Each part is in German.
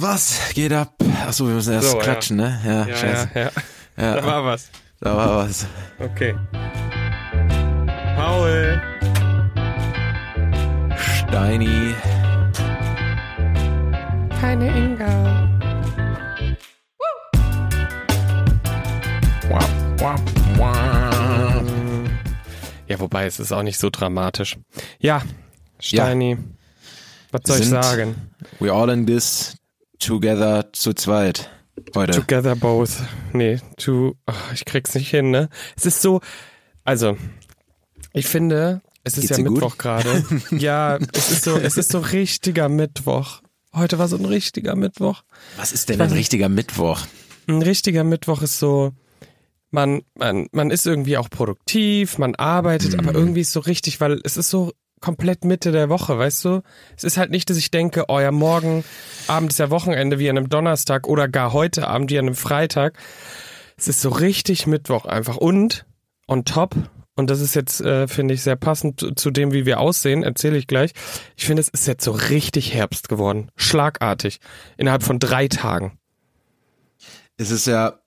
Was geht ab? Achso, wir müssen erst So, ja. klatschen, ne? Ja, Ja, scheiße. ja, ja. Ja, Da war was. da war was. Okay. Paul. Steini. Keine Inga. Ja, wobei es ist auch nicht so dramatisch. Ja, Steini. Was soll ich sagen? We all in this together zu zweit. Heute. Together both. Nee, to, ach, ich krieg's nicht hin, ne? Es ist so, also, ich finde, es ist Geht's ja? Mittwoch gerade. ja, es ist so, es ist so richtiger Mittwoch. Heute war so ein richtiger Mittwoch. Was ist denn ein richtiger Mittwoch? Ein richtiger Mittwoch ist so, man, man, man ist irgendwie auch produktiv, man arbeitet, Mhm. aber irgendwie ist so richtig, weil es ist so komplett Mitte der Woche, weißt du? Es ist halt nicht, dass ich denke, oh ja, morgen Abend ist ja Wochenende wie an einem Donnerstag oder gar heute Abend wie an einem Freitag. Es ist so richtig Mittwoch einfach und on top, und das ist jetzt, äh, finde ich, sehr passend zu- zu dem, wie wir aussehen, erzähle ich gleich. Ich finde, es ist jetzt so richtig Herbst geworden. Schlagartig. Innerhalb von drei Tagen. Es ist ja,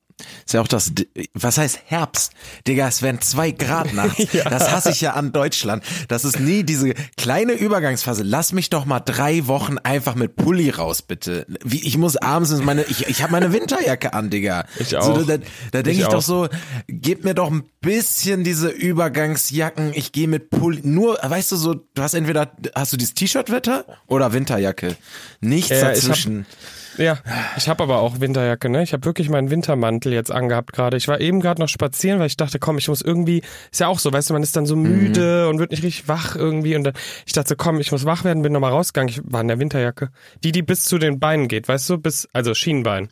ist ja auch das, was heißt Herbst? Digga, es werden zwei Grad nachts. Das hasse ich ja an Deutschland. Das ist nie diese kleine Übergangsphase. Lass mich doch mal drei Wochen einfach mit Pulli raus, bitte. Wie, ich muss abends in meine, ich, ich habe meine Winterjacke an, Digga. Ich auch. So, da da denke Ich ich, doch so, gib mir doch ein bisschen diese Übergangsjacken. Ich gehe mit Pulli, nur, weißt du so, du hast entweder, hast du dieses T-Shirt-Wetter oder Winterjacke. Nichts Ja, ich hab- dazwischen. Ja, ich habe aber auch Winterjacke, ne? Ich habe wirklich meinen Wintermantel jetzt angehabt gerade. Ich war eben gerade noch spazieren, weil ich dachte, komm, ich muss irgendwie, ist ja auch so, weißt du, man ist dann so müde und wird nicht richtig wach irgendwie und dann, ich dachte, komm, ich muss wach werden, bin nochmal rausgegangen. Ich war in der Winterjacke. Die, die bis zu den Beinen geht, weißt du, bis, also Schienbein.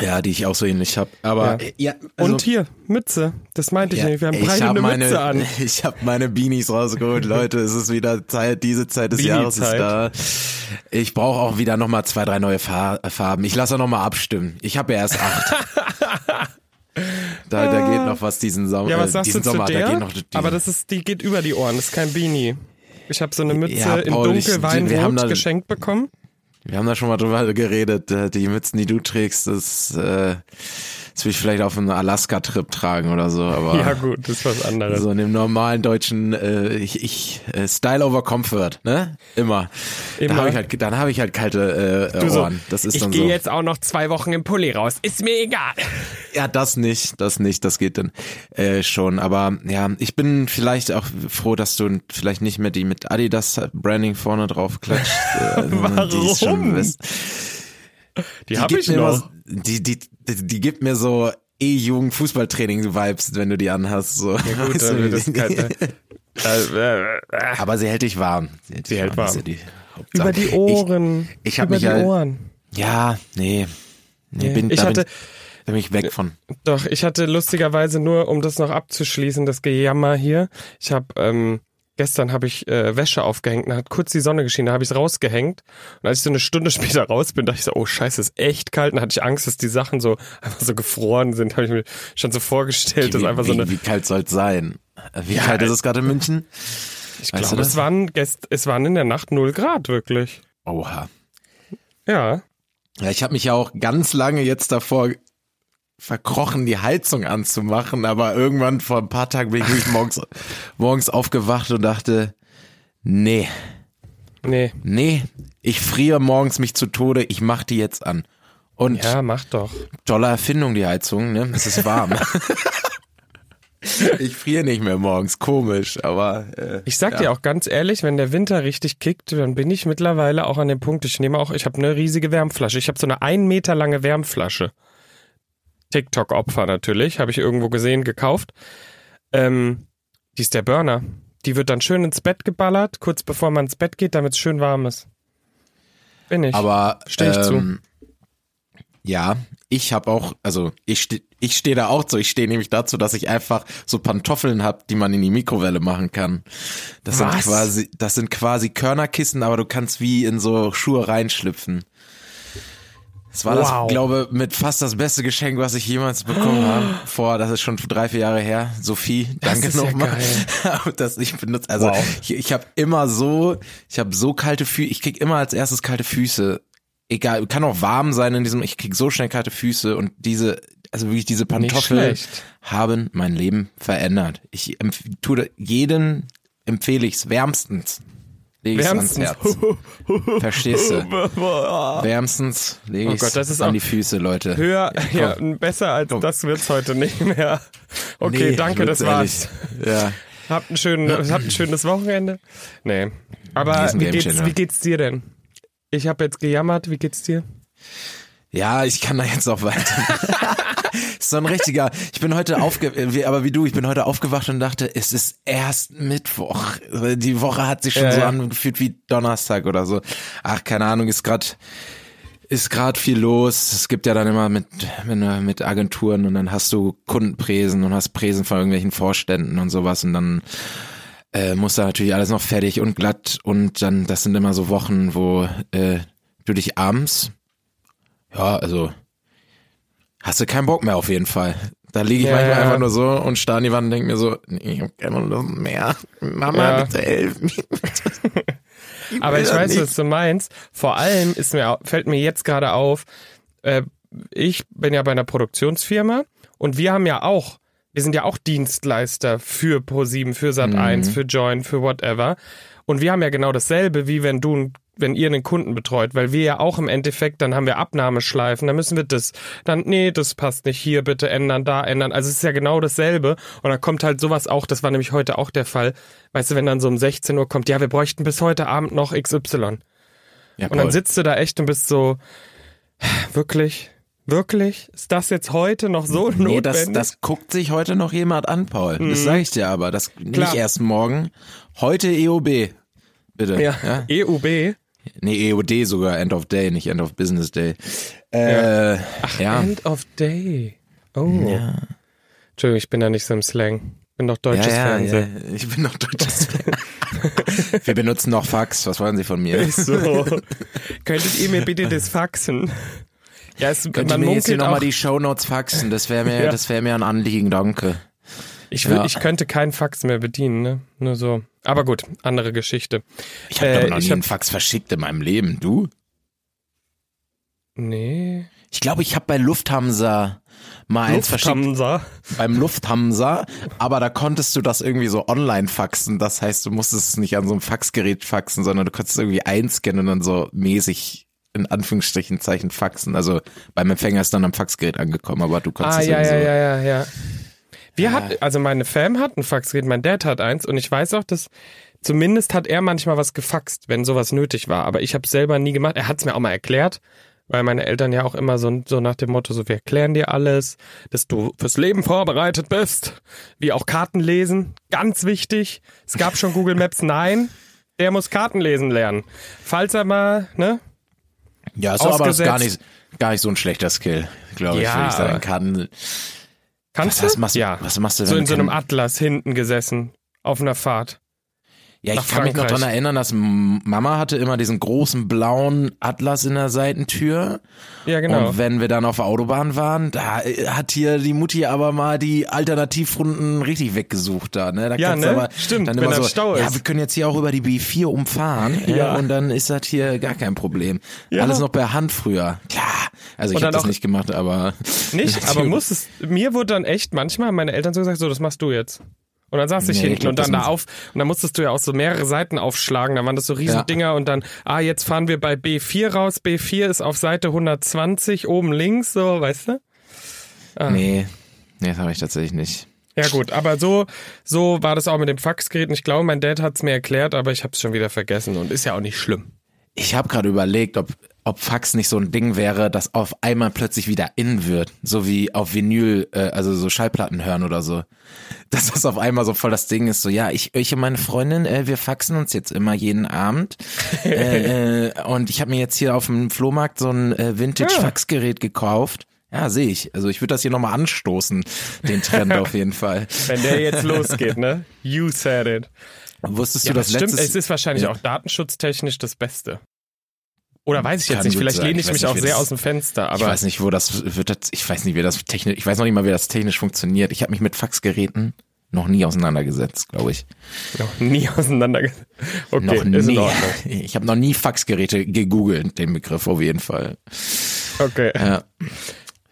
Ja, die ich auch so ähnlich hab. Aber, Ja. äh, ja, also- und hier, Mütze. Das meinte ich Ja, nicht. Wir haben beide hab eine meine, Mütze an. Ich habe meine Beanies rausgeholt, Leute. Es ist wieder Zeit, diese Zeit des Jahres ist da. Ich brauche auch wieder nochmal zwei, drei neue Fa Farben. Ich lasse auch nochmal abstimmen. Ich habe ja erst acht. da, da geht noch was diesen Sommer. Ja, was äh, sagst diesen du zu Sommer, der? Da geht noch die, aber das ist, die geht über die Ohren, das ist kein Beanie. Ich habe so eine Mütze Ja, in Paul, ich- dunkel wir haben Weinrot da- geschenkt bekommen. Wir haben da schon mal drüber geredet. äh, Die Mützen, die du trägst, das, äh, das will ich vielleicht auf einen Alaska-Trip tragen oder so. Aber Ja gut, das ist was anderes. So in dem normalen deutschen äh, ich, ich äh, Style over Comfort, ne? Immer. Immer. Da hab ich halt, dann habe ich halt kalte äh, Du Ohren. das ist ich dann gehe so. jetzt auch noch zwei Wochen im Pulli raus. Ist mir egal. Ja, das nicht, das nicht, das geht dann äh, schon. Aber ja, ich bin vielleicht auch froh, dass du vielleicht nicht mehr die mit Adidas Branding vorne drauf klatscht. Äh, Die ist schon, Warum? Mist. Die, habe ich noch. immer- die, die, die, die gibt mir so E-Jugend-Fußballtraining-Vibes, wenn du die anhast. So. Ja, gut, Weißt du, das äh. Aber sie hält dich warm. Sie hält, dich hält warm. ja die. Über die Ohren. Ich, ich habe Über mich die halt, Ohren. ja, nee, nee, Nee. bin, Ich da, hatte- bin, da bin ich weg von. Doch, ich hatte lustigerweise nur, um das noch abzuschließen, das Gejammer hier. Ich habe ähm, gestern habe ich äh, Wäsche aufgehängt, da hat kurz die Sonne geschienen, da habe ich es rausgehängt und als ich so eine Stunde später raus bin, dachte ich so, oh Scheiße, ist echt kalt, und dann hatte ich Angst, dass die Sachen so einfach so gefroren sind, habe ich mir schon so vorgestellt, dass Wie, einfach so eine wie, wie kalt soll's sein? Wie Ja, kalt ist äh, es gerade in München? Ich Weißt glaube, es waren, gest es waren in der Nacht 0 Grad, wirklich. Oha. Ja. Ja, ich habe mich ja auch ganz lange jetzt davor verkrochen, die Heizung anzumachen, aber irgendwann vor ein paar Tagen bin ich morgens, morgens aufgewacht und dachte, nee, Nee. nee, ich friere morgens mich zu Tode, ich mach die jetzt an. Und Ja, mach doch. tolle Erfindung, die Heizung, ne? Es ist warm. ich friere nicht mehr morgens, komisch, aber äh, Ich sag ja. dir auch ganz ehrlich, wenn der Winter richtig kickt, dann bin ich mittlerweile auch an dem Punkt, ich nehme auch, ich habe eine riesige Wärmflasche. Ich habe so eine ein Meter lange Wärmflasche. TikTok-Opfer natürlich, habe ich irgendwo gesehen, gekauft. Ähm, die ist der Burner. Die wird dann schön ins Bett geballert, kurz bevor man ins Bett geht, damit es schön warm ist. Bin ich. Aber Steh ich zu. ähm, ja, ich habe auch, also ich stehe ich steh da auch zu. Ich stehe nämlich dazu, dass ich einfach so Pantoffeln habe, die man in die Mikrowelle machen kann. Das sind Was? quasi, das sind quasi Körnerkissen, aber du kannst wie in so Schuhe reinschlüpfen. Das war Wow. das, glaube mit fast das beste Geschenk, was ich jemals bekommen habe. Vor, das ist schon drei, vier Jahre her. Sophie, Das danke ja nochmal. geil. dass ich benutze. Also Wow. ich, ich habe immer so, ich habe so kalte Füße, ich krieg immer als erstes kalte Füße, egal, kann auch warm sein in diesem, ich krieg so schnell kalte Füße und diese, also wirklich diese Pantoffeln schlecht. haben mein Leben verändert. Ich tue jeden empfehle ich's wärmstens. Lege ich's ans Wärmstens. Herz. Verstehst du? Wärmstens lege Oh Gott, das ist an die Füße, Leute. Höher, ja, Komm. besser als Komm. das wird's heute nicht mehr. Okay, Nee, danke, das war's. ehrlich. Ja. Habt ein, schön, habt ein schönes Wochenende. Nee. Aber wie geht's, wie geht's dir denn? Ich habe jetzt gejammert, wie geht's dir? Ja, ich kann da jetzt auch weiter. ist so ein richtiger. Ich bin heute aufge, aber wie du, ich bin heute aufgewacht und dachte, es ist erst Mittwoch. Die Woche hat sich schon Ja, so ja. angefühlt wie Donnerstag oder so. Ach, keine Ahnung, ist grad ist grad viel los. Es gibt ja dann immer mit mit, mit Agenturen und dann hast du Kundenpräsen und hast Präsen von irgendwelchen Vorständen und sowas und dann äh, muss da natürlich alles noch fertig und glatt und dann das sind immer so Wochen, wo äh, du dich abends ja, also hast du keinen Bock mehr auf jeden Fall. Da liege ich Ja, manchmal ja. einfach nur so und starr an die Wand und denke mir so, nee, ich hab keine Lust mehr. Mama, Ja. bitte helf mir. Aber ich weiß, nicht. was du meinst. Vor allem ist mir, fällt mir jetzt gerade auf, äh, ich bin ja bei einer Produktionsfirma und wir haben ja auch, wir sind ja auch Dienstleister für Pro7, für Sat1, für Join, für whatever. Und wir haben ja genau dasselbe, wie wenn du, wenn ihr einen Kunden betreut, weil wir ja auch im Endeffekt, dann haben wir Abnahmeschleifen, dann müssen wir das, dann, nee, das passt nicht, hier bitte ändern, da ändern. Also es ist ja genau dasselbe. Und dann kommt halt sowas auch, das war nämlich heute auch der Fall. Weißt du, wenn dann so um 16 Uhr kommt, ja, wir bräuchten bis heute Abend noch XY. Ja, Und dann sitzt du da echt und bist so, wirklich? Wirklich? Ist das jetzt heute noch so Nee, notwendig? das, das guckt sich heute noch jemand an, Paul. Das sage ich dir aber. Das Klar. nicht erst morgen. Heute EOB. Bitte. ja. ja? EUB. Nee, EOD sogar, End of Day, nicht End of Business Day. Äh, ja. End of Day. Oh. Ja. Entschuldigung, ich bin da nicht so im Slang. Bin doch deutsches ja, ja, Fernsehen. ja, ich bin noch deutsches Wir benutzen noch Fax. Was wollen Sie von mir? So. Könntet ihr mir bitte das faxen? Ja, es, Könnt ihr man mir jetzt hier nochmal die Shownotes faxen? Das wäre mir, Ja. das wäre mir ein Anliegen, danke. ich, will, Ja. ich könnte kein Fax mehr bedienen, ne? Nur so. Aber gut, andere Geschichte. Ich habe Äh, noch nie hab- einen Fax verschickt in meinem Leben. Du? Nee. Ich glaube, ich habe bei Lufthansa mal eins verschickt. Lufthansa. Beim Lufthansa, aber da konntest du das irgendwie so online faxen. Das heißt, du musstest es nicht an so einem Faxgerät faxen, sondern du konntest es irgendwie einscannen und dann so mäßig in Anführungsstrichen Zeichen faxen. Also beim Empfänger ist dann am Faxgerät angekommen, aber du konntest Ah, es ja, irgendwie ja, so. ja, ja, ja. Wir Ja. hatten, also meine Fam hat ein Faxgerät, mein Dad hat eins und ich weiß auch, dass zumindest hat er manchmal was gefaxt, wenn sowas nötig war. Aber ich habe selber nie gemacht. Er hat es mir auch mal erklärt, weil meine Eltern ja auch immer so, so nach dem Motto, so wir erklären dir alles, dass du fürs Leben vorbereitet bist, wie auch Karten lesen, ganz wichtig. Es gab schon Google Maps, nein, der muss Karten lesen lernen. Falls er mal, ne? Ja, ist aber das gar nicht, gar nicht so ein schlechter Skill, glaube ich, Ja. würde ich sagen. Karten, Kannst was, du? machst, ja. was machst du, So wenn in so einem Atlas hinten gesessen, auf einer Fahrt. Ja, ich kann mich noch dran erinnern, dass Mama hatte immer diesen großen blauen Atlas in der Seitentür. Ja, genau. Und wenn wir dann auf der Autobahn waren, da äh, hat hier die Mutti aber mal die Alternativrunden richtig weggesucht da, ne? Da Ja, ne? aber Stimmt, dann wenn immer so, Stau ja, ist. wir können jetzt hier auch über die B4 umfahren, ja. Ja. und dann ist das hier gar kein Problem. Ja. Alles noch per Hand früher. Klar. Also ich habe das nicht gemacht, aber Nicht, aber muss es. Mir wurde dann echt manchmal meine Eltern so gesagt, so, das machst du jetzt. Und dann saß ich Nee, hinten und dann da auf, und dann musstest du ja auch so mehrere Seiten aufschlagen, dann waren das so riesen Ja. Dinger und dann, ah, jetzt fahren wir bei B4 raus, B4 ist auf Seite 120, oben links, so, weißt du? Ah. nee, nee, das habe ich tatsächlich nicht. Ja gut, aber so, so war das auch mit dem Faxgerät und ich glaube, mein Dad hat es mir erklärt, aber ich habe es schon wieder vergessen und ist ja auch nicht schlimm. Ich habe gerade überlegt, ob, ob Fax nicht so ein Ding wäre, das auf einmal plötzlich wieder in wird. So wie auf Vinyl, äh, also so Schallplatten hören oder so. Dass das auf einmal so voll das Ding ist, so ja, ich, ich und meine Freundin, äh, wir faxen uns jetzt immer jeden Abend. äh, äh, und ich habe mir jetzt hier auf dem Flohmarkt so ein äh, Vintage-Faxgerät gekauft. Ja, sehe ich. Also ich würde das hier nochmal anstoßen, den Trend auf jeden Fall. Wenn der jetzt losgeht, ne? You said it. Wusstest Ja, du, das dass stimmt. letztes... Es ist wahrscheinlich Ja. auch datenschutztechnisch das Beste. Oder weiß ich jetzt nicht. Vielleicht lehne Ich ich mich nicht, auch sehr das- aus dem Fenster. ich Aber weiß nicht, wo das wird. Das, ich weiß nicht, wie das technisch. Ich weiß noch nicht mal, wie das technisch funktioniert. Ich habe mich mit Faxgeräten noch nie auseinandergesetzt, glaube ich. Noch nie auseinandergesetzt. Okay, noch nie. Ich habe noch nie Faxgeräte gegoogelt, den Begriff auf jeden Fall. Okay. Ja.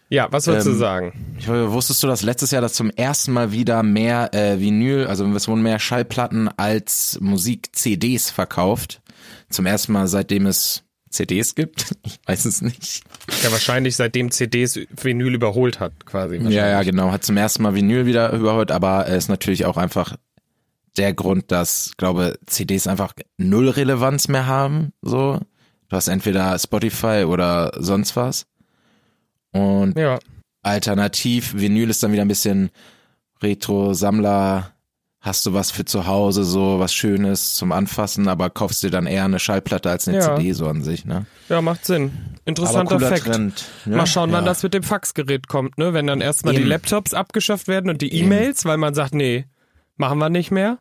Ja, was würdest du Ähm, sagen? Ich, wusstest du, dass letztes Jahr das zum ersten Mal wieder mehr äh, Vinyl, also es wurden mehr Schallplatten als Musik-CDs verkauft? Zum ersten Mal, seitdem es CDs gibt? Ich weiß es nicht. Ja, wahrscheinlich seitdem CDs Vinyl überholt hat, quasi. Ja, ja, genau. Hat zum ersten Mal Vinyl wieder überholt, aber es ist natürlich auch einfach der Grund, dass, glaube, CDs einfach null Relevanz mehr haben. So, du hast entweder Spotify oder sonst was. Und Ja, alternativ, Vinyl ist dann wieder ein bisschen Retro, Sammler. Hast du was für zu Hause, so was Schönes zum Anfassen, aber kaufst dir dann eher eine Schallplatte als eine Ja. CD so an sich, ne? ja, macht Sinn. Interessanter Fakt. Trend. ne? Mal schauen, wann Ja. das mit dem Faxgerät kommt, ne? Wenn dann erstmal die Eben. Laptops abgeschafft werden und die E-Mails, weil man sagt, nee, machen wir nicht mehr.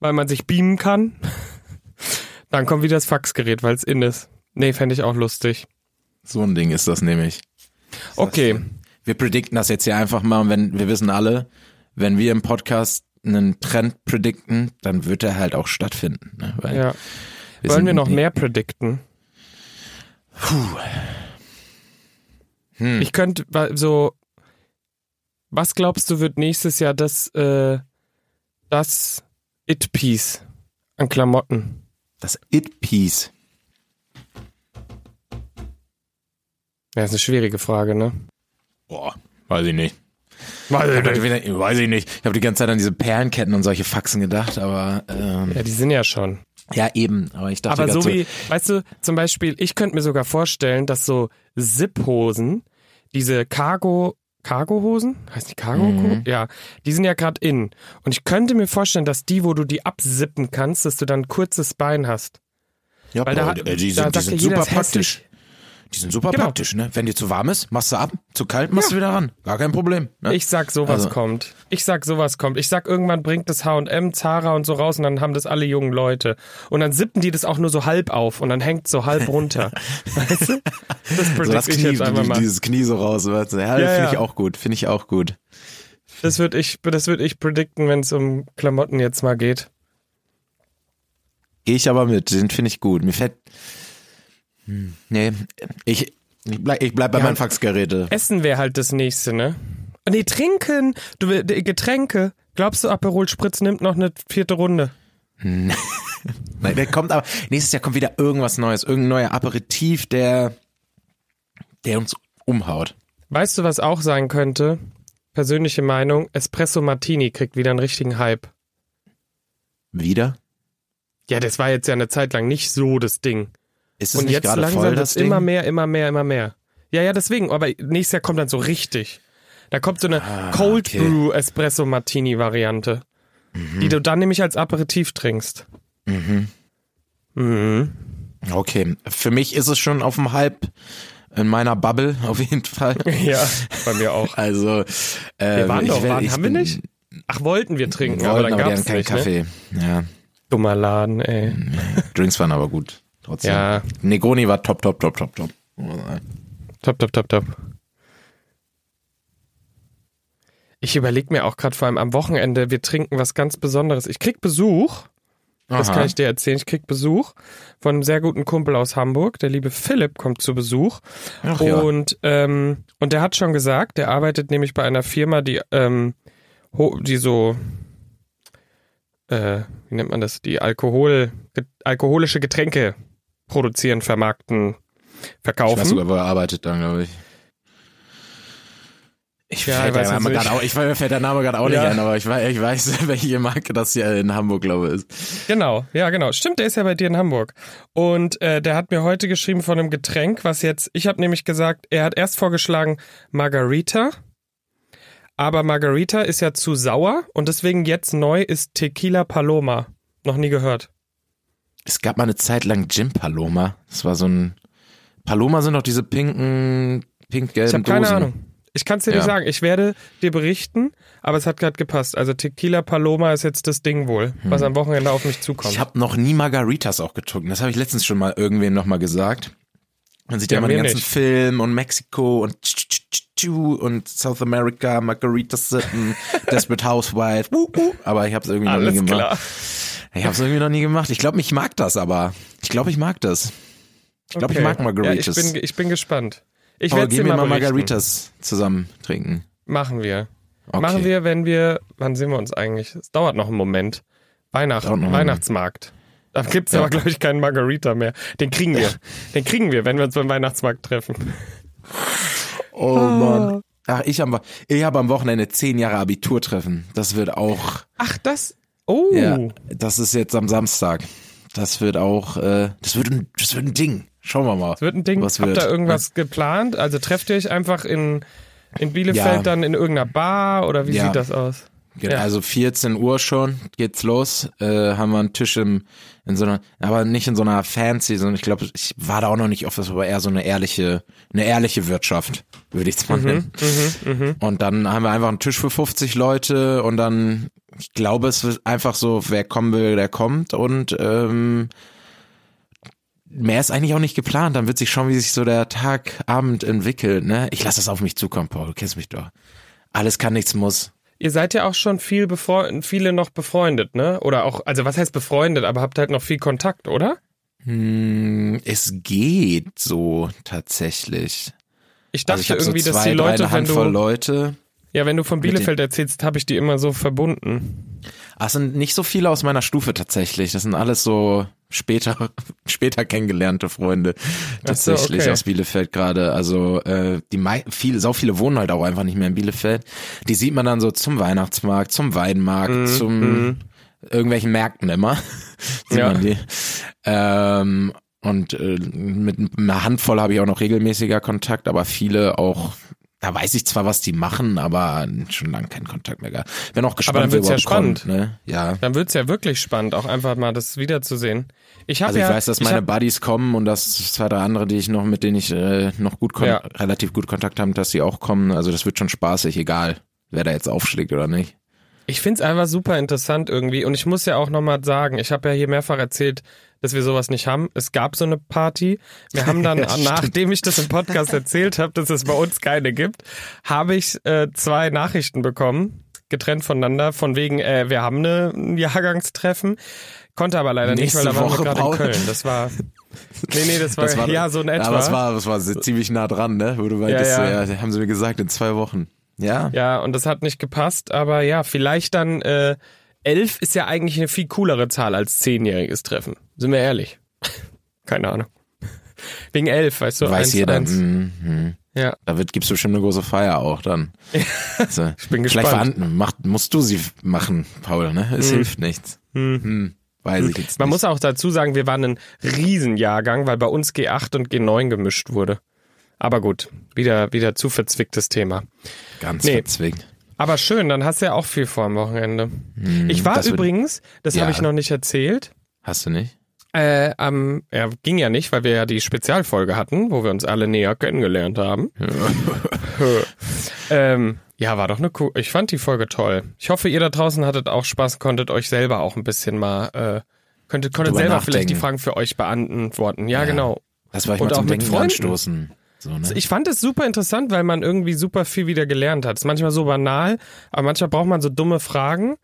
Weil man sich beamen kann. Dann kommt wieder das Faxgerät, weil es in ist. Nee, fände ich auch lustig. So ein Ding ist das nämlich. Okay. Wir predikten das jetzt hier einfach mal und wenn, wir wissen alle, wenn wir im Podcast einen Trend predikten, dann wird er halt auch stattfinden. Ne? Weil Ja. wir Wollen wir noch mehr predikten? Hm. Ich könnte so. Was glaubst du, wird nächstes Jahr das, äh, das It-Piece an Klamotten? Das It-Piece. Ja, ist eine schwierige Frage, ne? Boah, weiß ich nicht. Weiß Ich hab wieder, weiß ich nicht. Ich habe die ganze Zeit an diese Perlenketten und solche Faxen gedacht, aber ähm, Ja, die sind ja schon. ja eben. Aber ich dachte Aber so wie, weißt du, zum Beispiel, ich könnte mir sogar vorstellen, dass so Zip-Hosen, diese Cargo, Cargo-Hosen? Heißt die Cargo? Mhm. Ja, die sind ja gerade in. Und ich könnte mir vorstellen, dass die, wo du die absippen kannst, dass du dann ein kurzes Bein hast. ja, weil da- boah, äh, die da sind, die sagt sind super ist hässlich. Die sind super Genau. praktisch, ne? Wenn dir zu warm ist, machst du ab. Zu kalt, machst du wieder ran. Gar kein Problem. Ne? Ich sag, sowas Also- kommt. Ich sag, sowas kommt. Ich sag, irgendwann bringt das H&M, Zara und so raus und dann haben das alle jungen Leute. Und dann sippen die das auch nur so halb auf und dann hängt so halb runter. weißt du? Das so predict das ich Knie, die- mal. dieses Knie so raus. Weißt du? Ja, Ja, finde ja. ich auch gut. Finde ich auch gut. Das würde ich, das würd ich predikten, wenn es um Klamotten jetzt mal geht. Gehe ich aber mit, den finde ich gut. Mir fällt. Hm, nee, ich, ich bleib, ich bleib bei Ja. meinen Faxgeräte. Essen wäre halt das nächste, ne? Nee, trinken. Du, die Getränke. Glaubst du, Aperol Spritz nimmt noch eine vierte Runde? Nein, der kommt aber, nächstes Jahr kommt wieder irgendwas Neues, irgendein neuer Aperitif, der, der uns umhaut. Weißt du, was auch sein könnte? Persönliche Meinung, Espresso Martini kriegt wieder einen richtigen Hype. Wieder? Ja, das war jetzt ja eine Zeit lang nicht so das Ding. Ist es Und nicht jetzt gerade langsam voll, das es Ding? immer mehr, immer mehr, immer mehr. Ja, ja, deswegen. Aber nächstes Jahr kommt dann so richtig. Da kommt so eine Cold okay. Brew Espresso Martini Variante, die du dann nämlich als Aperitif trinkst. Mhm. Okay, für mich ist es schon auf dem Hype in meiner Bubble auf jeden Fall. Ja, bei mir auch. Also, äh, Wir waren ich doch, will- waren, ich haben wir bin- nicht? Ach, wollten wir trinken, Wollten, aber dann gab's hatten keinen nicht, ne? Kaffee. Ja, Dummer Laden, ey. Drinks waren aber gut. Trotzdem. Ja, Negroni war top, top, top, top, top. top, top, top, top. Ich überlege mir auch gerade vor allem am Wochenende, wir trinken was ganz Besonderes. Ich krieg Besuch, das Aha. kann ich dir erzählen. Ich krieg Besuch von einem sehr guten Kumpel aus Hamburg. Der liebe Philipp kommt zu Besuch. Ach ja. Und, ähm, und der hat schon gesagt, der arbeitet nämlich bei einer Firma, die, ähm, die so, äh, wie nennt man das, die Alkohol, alkoholische Getränke produzieren, vermarkten, Ich verkaufen. weiß sogar, wo er arbeitet dann, glaube ich. Ich Ja, fällt ich weiß der Name auch, ich mir fällt der Name gerade auch Ja. nicht ein, aber ich weiß, ich weiß, welche Marke das hier in Hamburg, glaube ich, ist. Genau, ja, genau. Stimmt, der ist ja bei dir in Hamburg. Und äh, der hat mir heute geschrieben von einem Getränk, was jetzt, ich habe nämlich gesagt, er hat erst vorgeschlagen Margarita, aber Margarita ist ja zu sauer und deswegen jetzt neu ist Tequila Paloma. Noch nie gehört. Es gab mal eine Zeit lang Jim Paloma. Das war so ein, Paloma sind doch diese pinken, pink-gelben Ich habe keine Ahnung. Ich kann es dir nicht Ja. sagen. Ich werde dir berichten, aber es hat gerade gepasst. Also Tequila Paloma ist jetzt das Ding wohl, was am Wochenende auf mich zukommt. Ich habe noch nie Margaritas auch getrunken. Das habe ich letztens schon mal irgendwen nochmal gesagt. Man sieht ja, Ja, immer den ganzen nicht. Film und Mexiko und und South America, Margaritas Desperate Housewife, wuh, wuh. aber ich habe es irgendwie noch nie gemacht. klar. Ich habe es irgendwie noch nie gemacht. Ich glaube, ich mag das aber. Ich glaube, ich mag das. Ich glaube, Okay. ich mag Margaritas. Ja, ich, bin, ich bin gespannt. Ich werde gehen wir mal mal. Margaritas zusammen trinken. Machen wir. Okay. Machen wir, wenn wir, wann sehen wir uns eigentlich? Es dauert noch einen Moment. Weihnacht, Dauert noch einen Weihnachtsmarkt. Da gibt's Ja. aber, glaube ich, keinen Margarita mehr. Den kriegen wir. Den kriegen wir, wenn wir uns beim Weihnachtsmarkt treffen. Oh Mann. Ach, ich habe ich hab am Wochenende zehn Jahre Abiturtreffen. Das wird auch, Ach, das. Oh. ja, das ist jetzt am Samstag. Das wird auch, äh, das wird ein, das wird ein Ding. Schauen wir mal. Das wird ein Ding. Was Habt wird. ihr irgendwas geplant? Also trefft ihr euch einfach in, in Bielefeld Ja. dann in irgendeiner Bar oder wie Ja. sieht das aus? Genau. Also 14 Uhr schon geht's los. Äh, haben wir einen Tisch im, in so einer, aber nicht in so einer fancy, sondern ich glaube, ich war da auch noch nicht oft, das war eher so eine ehrliche, eine ehrliche Wirtschaft, würde ich es mal nennen. Und dann haben wir einfach einen Tisch für 50 Leute und dann, ich glaube, es wird einfach so, wer kommen will, der kommt und ähm, mehr ist eigentlich auch nicht geplant. Dann wird sich schauen, wie sich so der Tag, Abend entwickelt. Ne? Ich lasse das auf mich zukommen, Paul. Du kennst mich doch. Alles kann, nichts muss. Ihr seid ja auch schon viel befreundet, viele noch befreundet, ne? Oder auch, also was heißt befreundet, aber habt halt noch viel Kontakt, oder? Hm, es geht so tatsächlich. Ich dachte Also ich habe so irgendwie, zwei, dass die drei, Leute, eine wenn Handvoll Leute. Ja, wenn du von Bielefeld erzählst, habe ich die immer so verbunden. Ach, es sind nicht so viele aus meiner Stufe tatsächlich. Das sind alles so später, später kennengelernte Freunde Ach so, tatsächlich okay. aus Bielefeld gerade. Also äh, die mei viele, so viele wohnen halt auch einfach nicht mehr in Bielefeld. Die sieht man dann so zum Weihnachtsmarkt, zum Weinmarkt, Mhm, zum irgendwelchen Märkten immer. sieht Ja. man die. Ähm, und äh, mit einer Handvoll habe ich auch noch regelmäßiger Kontakt, aber viele auch. Da weiß ich zwar, was die machen, aber schon lange keinen Kontakt mehr. gehabt. Bin auch gespannt, dann wer wird's ja überhaupt kommt, spannend. ne? Ja. Dann wird's ja wirklich spannend, auch einfach mal das wiederzusehen. Ich habe Also ich ja, weiß, dass meine hab, Buddies kommen und dass zwei, drei andere, die ich noch, mit denen ich äh, noch gut Ja. relativ gut Kontakt habe, dass sie auch kommen. Also das wird schon spaßig, egal wer da jetzt aufschlägt oder nicht. ich find's einfach super interessant irgendwie. Und ich muss ja auch nochmal sagen, ich habe ja hier mehrfach erzählt, dass wir sowas nicht haben. Es gab so eine Party. Wir haben dann, Ja, nachdem ich das im Podcast erzählt habe, dass es bei uns keine gibt, habe ich äh, zwei Nachrichten bekommen, getrennt voneinander, von wegen, äh, wir haben eine, ein Jahrgangstreffen. Konnte aber leider nicht, weil Nächste da waren wir gerade in. Köln. Das war. Nee, nee, das war, Das war ja so in etwa. Ja, das war, das war ziemlich nah dran, ne? Wo du meintest, ja. ja, haben sie mir gesagt, in zwei Wochen. Ja. Ja, und das hat nicht gepasst, aber ja, vielleicht dann äh, elf ist ja eigentlich eine viel coolere Zahl als zehnjähriges Treffen. Sind wir ehrlich? Keine Ahnung. Wegen elf, weißt du? Weiß eins, jeder. Eins. Mhm, mhm. Ja, Da wird, gibt's bestimmt eine große Feier auch dann. Also, ich bin vielleicht gespannt. macht, musst du sie machen, Paul, ne? Es hilft nichts. Hm. Weiß ich jetzt Man nicht. muss auch dazu sagen, wir waren ein Riesenjahrgang, weil bei uns G8 und G9 gemischt wurde. Aber gut, wieder, wieder zu verzwicktes Thema. Ganz Nee. verzwickt. Aber schön, dann hast du ja auch viel vor am Wochenende. ich war Hm, das übrigens, das Ja. habe ich noch nicht erzählt, Hast du nicht? Äh, am, ja, ging ja nicht, weil wir ja die Spezialfolge hatten, wo wir uns alle näher kennengelernt haben. ähm, ja, war doch eine cool. Ich fand die Folge toll. Ich hoffe, ihr da draußen hattet auch Spaß, konntet euch selber auch ein bisschen mal, äh, könntet, konntet Drüber selber vielleicht die nachdenken. Fragen für euch beantworten. Ja, Ja. genau. Das war ich Und mal auch zum mit Denken Freunden. anstoßen. So, ne? Ich fand es super interessant, weil man irgendwie super viel wieder gelernt hat. Ist manchmal so banal, aber manchmal braucht man so dumme Fragen,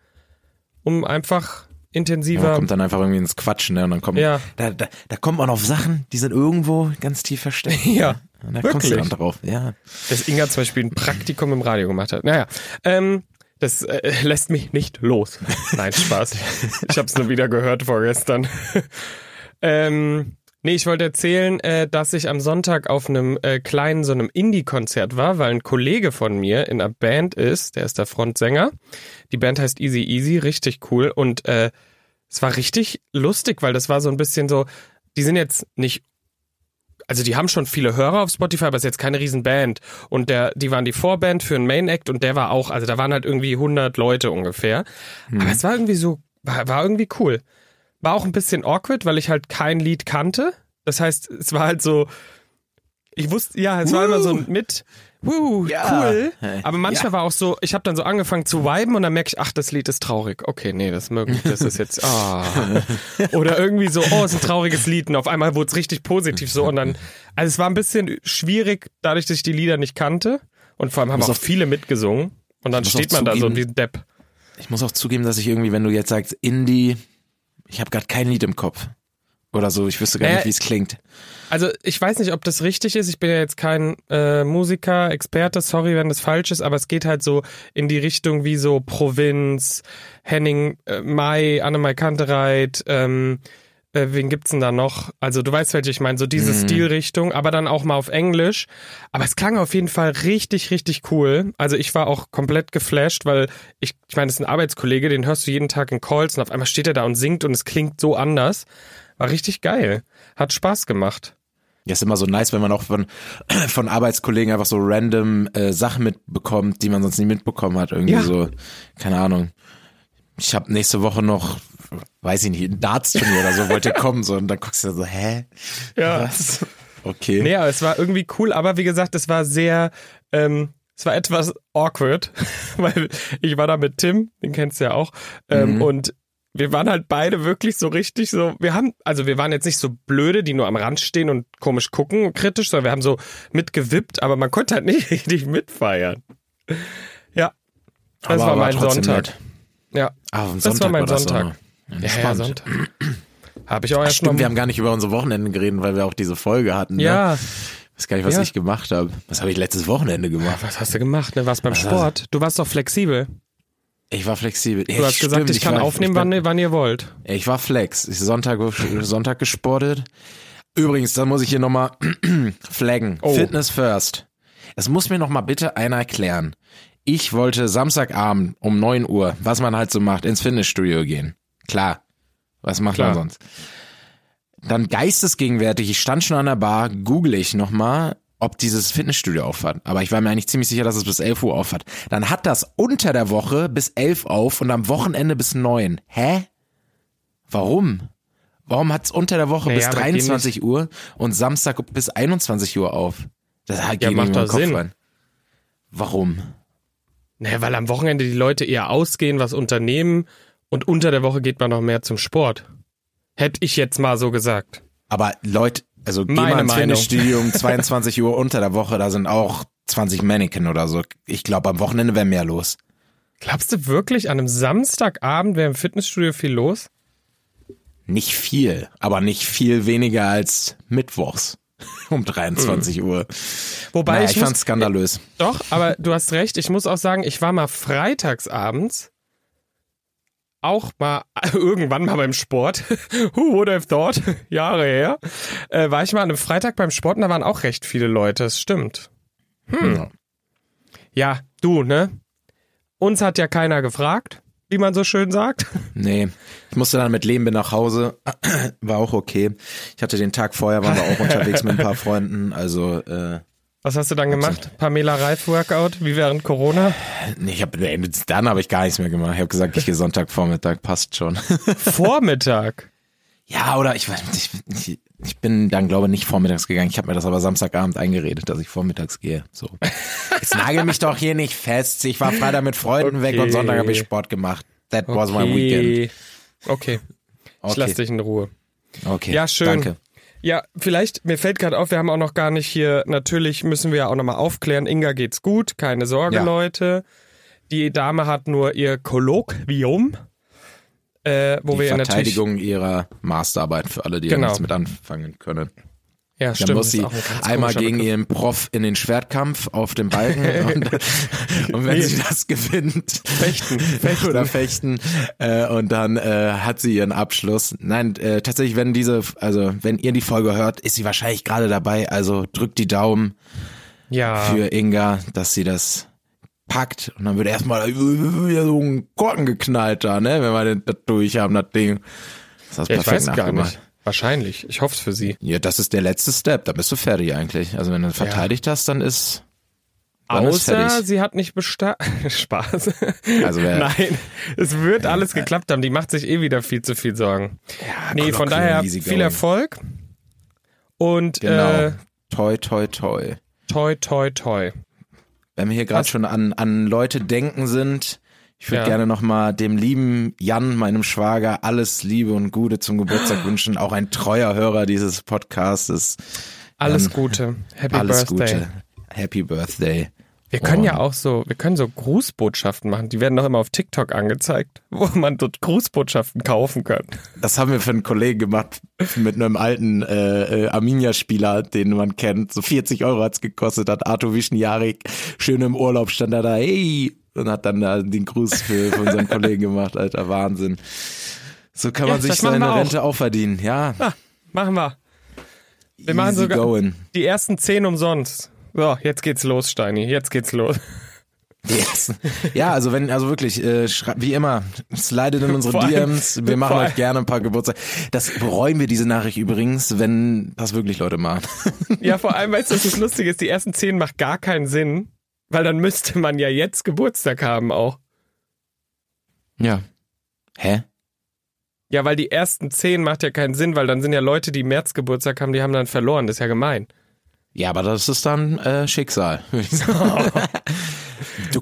um einfach Ja, man intensiver. kommt dann einfach irgendwie ins Quatschen, ne? Und dann kommt, Ja. da, da, da kommt man auf Sachen, die sind irgendwo ganz tief versteckt. ja. Und da kommst du Wirklich? dann drauf. Ja. dass Inga zum Beispiel ein Praktikum im Radio gemacht hat. Naja, ähm, das äh, lässt mich nicht los. Nein, Spaß. Ich habe es nur wieder gehört vorgestern. ähm, nee, ich wollte erzählen, äh, dass ich am Sonntag auf einem äh, kleinen, so einem Indie-Konzert war, weil ein Kollege von mir in einer Band ist, der ist der Frontsänger. Die Band heißt Easy Easy, richtig cool. Und äh, es war richtig lustig, weil das war so ein bisschen so, die sind jetzt nicht also die haben schon viele Hörer auf Spotify, aber es ist jetzt keine Riesenband. Und der, die waren die Vorband für einen Main Act und der war auch, also da waren halt irgendwie 100 Leute ungefähr. Aber es war irgendwie so, war, war irgendwie cool. War auch ein bisschen awkward, weil ich halt kein Lied kannte. Das heißt, es war halt so, ich wusste, ja, es war immer so ein mit, wuh, Ja. cool. Aber manchmal war auch so, ich habe dann so angefangen zu viben und dann merke ich, ach, das Lied ist traurig. Okay, nee, das mögen, das ist jetzt, ah. Oder irgendwie so, oh, ist ein trauriges Lied und auf einmal wurde es richtig positiv so und dann, also es war ein bisschen schwierig, dadurch, dass ich die Lieder nicht kannte Und vor allem haben auch auch- viele mitgesungen. Und dann steht man da so wie Depp. Ich muss auch zugeben, dass ich irgendwie, wenn du jetzt sagst Indie, ich habe gerade kein Lied im Kopf. Oder so, ich wüsste gar Naja, nicht, wie es klingt. Also ich weiß nicht, ob das richtig ist. Ich bin ja jetzt kein äh, Musiker, Experte, sorry, wenn das falsch ist, aber es geht halt so in die Richtung wie so Provinz, Henning äh, Mai, Annemai Kantereit, ähm, äh, wen gibt's denn da noch? Also du weißt, welche ich meine, so diese Stilrichtung, aber dann auch mal auf Englisch. Aber es klang auf jeden Fall richtig, richtig cool. Also ich war auch komplett geflasht, weil ich, ich meine, das ist ein Arbeitskollege, den hörst du jeden Tag in Calls und auf einmal steht er da und singt und es klingt so anders. War richtig geil. Hat Spaß gemacht. Ja, ist immer so nice, wenn man auch von, von Arbeitskollegen einfach so random äh, Sachen mitbekommt, die man sonst nie mitbekommen hat. Irgendwie Ja. so, keine Ahnung. Ich habe nächste Woche noch, weiß ich nicht, ein Darts-Turnier oder so, wollte kommen, so, und dann guckst du so, hä? Ja. Was? Okay. Nee, aber es war irgendwie cool, aber wie gesagt, es war sehr, ähm, es war etwas awkward, weil ich war da mit Tim, den kennst du ja auch, ähm, Mhm. und wir waren halt beide wirklich so richtig so, wir haben, also wir waren jetzt nicht so blöde, die nur am Rand stehen und komisch gucken, kritisch, sondern wir haben so mitgewippt, aber man konnte halt nicht richtig mitfeiern. Ja, das Aber war war mein Sonntag. nett. Ja, Ah, Das war Sonntag mein das Sonntag. Ja, ja, ja spannend. Sonntag. Habe ich auch erst stimmt, wir haben gar nicht über unsere Wochenende geredet, weil wir auch diese Folge hatten. Ne? ja, weiß gar nicht, was Ja. ich gemacht habe. Was habe ich letztes Wochenende gemacht? was hast du gemacht? Ne? Warst beim Was- Sport? Du warst doch flexibel. Ich war flexibel. Du hast gesagt, ich kann aufnehmen, wann, wann ihr wollt. Ja, Ich war flex. Ich Sonntag, Sonntag gesportet. Übrigens, da muss ich hier nochmal flaggen. Oh. Fitness first. Es muss mir nochmal bitte einer erklären. Ich wollte Samstagabend um 9 Uhr, was man halt so macht, ins Fitnessstudio gehen. Klar. Was macht Klar. man sonst? Dann geistesgegenwärtig, ich stand schon an der Bar, google ich nochmal, ob dieses Fitnessstudio aufhat. Aber ich war mir eigentlich ziemlich sicher, dass es bis 11 Uhr aufhat. Dann hat das unter der Woche bis 11 auf und am Wochenende bis 9. Hä? Warum? Warum hat's unter der Woche Naja, bis aber geh 23 Uhr und Samstag bis 21 Uhr auf? Das geht Ja, macht doch Kopf Sinn. rein. Warum? Naja, weil am Wochenende die Leute eher ausgehen, was unternehmen und unter der Woche geht man noch mehr zum Sport. Hätte ich jetzt mal so gesagt. Aber Leute, also geh Meine mal ins. Fitnessstudio um 22 Uhr unter der Woche, da sind auch 20 Mannequin oder so. Ich glaube, am Wochenende wäre mehr los. Glaubst du wirklich, an einem Samstagabend wäre im Fitnessstudio viel los? Nicht viel, aber nicht viel weniger als mittwochs um 23 Uhr. Wobei Naja, ich, ich fand's skandalös. Doch, aber du hast recht. Ich muss auch sagen, ich war mal freitagsabends auch mal irgendwann mal beim Sport. Who would have thought? Jahre her. Äh, war ich mal an einem Freitag beim Sport und da waren auch recht viele Leute. Das stimmt. Hm. Ja. Ja, du, ne? Uns hat ja keiner gefragt, wie man so schön sagt. Nee, ich musste dann mit Leben nach Hause, war auch okay. Ich hatte den Tag vorher, waren wir auch unterwegs mit ein paar Freunden, also äh, Was hast du dann gemacht? Pamela Reif Workout, wie während Corona? nee, ich hab, nee, dann habe ich gar nichts mehr gemacht. Ich habe gesagt, ich gehe Sonntagvormittag, passt schon. Vormittag. Ja, oder ich weiß nicht, ich, ich bin dann glaube nicht vormittags gegangen. Ich habe mir das aber Samstagabend eingeredet, dass ich vormittags gehe. So. Jetzt nagel mich doch hier nicht fest. Ich war Freitag mit Freunden weg und Okay. Sonntag habe ich Sport gemacht. That was my weekend. Okay. Ich Okay. lass dich in Ruhe. Okay. Ja, schön. Danke. Ja, vielleicht, mir fällt gerade auf, wir haben auch noch gar nicht hier, natürlich müssen wir auch nochmal aufklären, Inga geht's gut, keine Sorge, Ja. Leute. Die Dame hat nur ihr Kolloquium, äh, wo Die wir natürlich... Verteidigung ihrer Masterarbeit für alle, die Genau. nichts mit anfangen können. Ja, sie einmal gegen Begriff. ihren Prof in den Schwertkampf auf dem Balken und, und wenn Nee. sie das gewinnt, Fechten, fechten. oder fechten äh, und dann äh, hat sie ihren Abschluss. Nein, äh, tatsächlich, wenn diese, also wenn ihr die Folge hört, ist sie wahrscheinlich gerade dabei. Also drückt die Daumen Ja, für Inga, dass sie das packt und dann wird erstmal so ein Korken geknallt da, ne, wenn wir den- das durch haben, das Ding. Das hast ja ich weiß gar nicht. Wahrscheinlich. Ich hoffe es für sie. Ja, das ist der letzte Step, da bist du fertig eigentlich. Also wenn du verteidigt hast, dann ist Außer sie hat nicht besta Spaß. Also Nein, es wird alles geklappt haben. Die macht sich eh wieder viel zu viel Sorgen. ja, Nee, von daher viel. Erfolg. Und Genau. äh, Toi, toi, toi. toi, toi, toi. Wenn wir hier gerade schon an, an Leute denken sind, ich würde Ja. gerne nochmal dem lieben Jan, meinem Schwager, alles Liebe und Gute zum Geburtstag wünschen. Auch ein treuer Hörer dieses Podcasts. Alles Ähm, Gute. Happy alles Birthday. Gute. Happy Birthday. Wir können Oh. ja auch so, wir können so Grußbotschaften machen. Die werden doch immer auf TikTok angezeigt, wo man dort Grußbotschaften kaufen kann. Das haben wir für einen Kollegen gemacht mit einem alten äh, äh, Arminia-Spieler, den man kennt. So 40 Euro hat's gekostet, hat Arthur Wischniarik schön im Urlaub stand er da, hey, und hat dann da den Gruß für, für unseren Kollegen gemacht, alter Wahnsinn. So kann Ja, man sich das machen seine. Rente auch verdienen, ja. Ah, machen wir. Wir machen Easy sogar going. die ersten zehn umsonst. So, jetzt geht's los, Steini. Jetzt geht's los. Die ersten. Ja, also wenn, also wirklich, äh, wie immer, slidet in unsere Vor DMs. Wir machen euch gerne ein paar Geburtstage. Das bereuen wir diese Nachricht übrigens, wenn das wirklich Leute machen. Ja, vor allem, weißt du, was das Lustige ist? Die ersten zehn macht gar keinen Sinn, weil dann müsste man ja jetzt Geburtstag haben auch. Ja. Hä? Ja, weil die ersten zehn macht ja keinen Sinn, weil dann sind ja Leute, die im März Geburtstag haben, die haben dann verloren. Das ist ja gemein. Ja, aber das ist dann äh, Schicksal. du kannst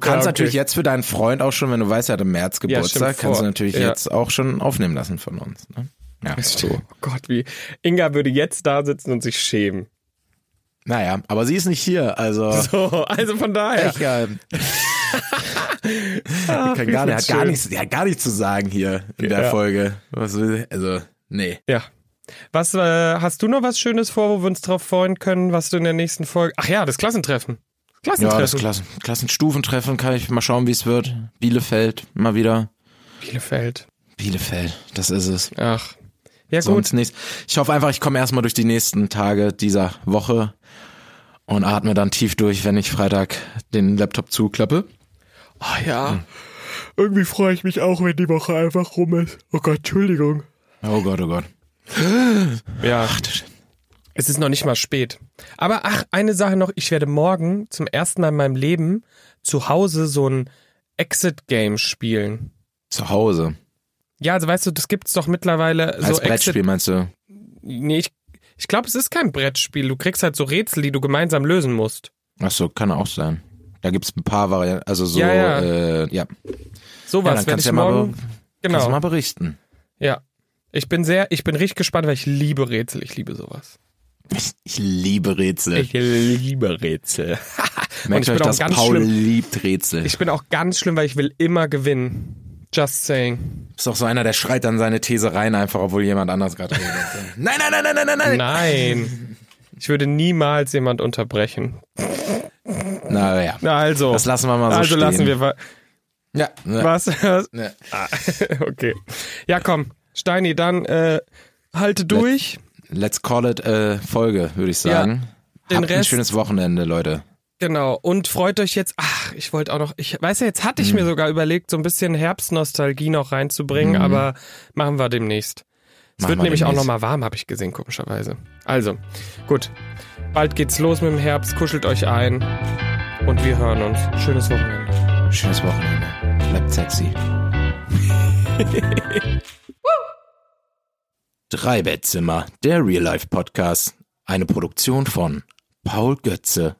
Ja, okay. natürlich jetzt für deinen Freund auch schon, wenn du weißt, er hat im März Ja, Geburtstag, stimmt, kannst du natürlich ja. jetzt auch schon aufnehmen lassen von uns. Ne? Ja, so. Oh Gott, wie. Inga würde jetzt da sitzen und sich schämen. Naja, aber sie ist nicht hier, also. So, also von daher. Ja. Ach, kann wie gar, der hat schön. gar nichts, der hat gar nichts zu sagen hier in der Ja. Folge. Was also, nee. Ja. Was, äh, hast du noch was Schönes vor, wo wir uns drauf freuen können, was du in der nächsten Folge. Ach ja, das Klassentreffen. Ja, Klassentreffen. das Klassen, Klassenstufentreffen kann ich mal schauen, wie es wird. Bielefeld, mal wieder. Bielefeld. Bielefeld, das ist es. Ach. Ja, gut. Sonst nichts. Ich hoffe einfach, ich komme erstmal durch die nächsten Tage dieser Woche und atme dann tief durch, wenn ich Freitag den Laptop zuklappe. Ah ja. Irgendwie freue ich mich auch, wenn die Woche einfach rum ist. Oh Gott, Entschuldigung. Oh Gott, oh Gott. Ja, Ach, es ist noch nicht mal spät. Aber ach, eine Sache noch. Ich werde morgen zum ersten Mal in meinem Leben zu Hause so ein Exit-Game spielen. zu Hause. Ja, also weißt du, das gibt's doch mittlerweile Als so Exit. Brettspiel meinst du? Nee, ich, ich glaube, es ist kein Brettspiel. Du kriegst halt so Rätsel, die du gemeinsam lösen musst. Ach so, kann auch sein. Da gibt's ein paar Varianten, also so, Ja, ja. Äh, ja. ja Sowas dann werde kannst ich du ja mal, kannst genau. du mal berichten. Ja. Ich bin sehr, ich bin richtig gespannt, weil ich liebe Rätsel. Ich liebe sowas. Ich, ich liebe Rätsel. Ich liebe Rätsel. Merkt ich euch, dass Paul schlimm. liebt Rätsel. Ich bin auch ganz schlimm, weil ich will immer gewinnen. Just saying. ist doch so einer, der schreit dann seine These rein, einfach obwohl jemand anders gerade redet. nein, nein, nein, nein, nein, nein, nein. Nein. Ich würde niemals jemand unterbrechen. Na ja. Na also. Das lassen wir mal so also stehen. lassen wir. Ja. ja. Was? Ja. Ah, okay. Ja, komm. Steini, dann äh, halte durch. Let's call it äh, Folge, würde ich sagen. den Habt ein Rest- schönes Wochenende, Leute. Genau. Und freut euch jetzt. Ach, ich wollte auch noch. Ich weiß ja, jetzt hatte Mhm. ich mir sogar überlegt, so ein bisschen Herbstnostalgie noch reinzubringen, Mhm. aber machen wir demnächst. Es Machen wird wir nämlich auch demnächst. noch mal warm, habe ich gesehen, komischerweise. Also, gut. Bald geht's los mit dem Herbst. Kuschelt euch ein. Und wir hören uns. Schönes Wochenende. Schönes Wochenende. Bleibt sexy. Drei Bettzimmer, der Real Life Podcast. Eine Produktion von Paul Götze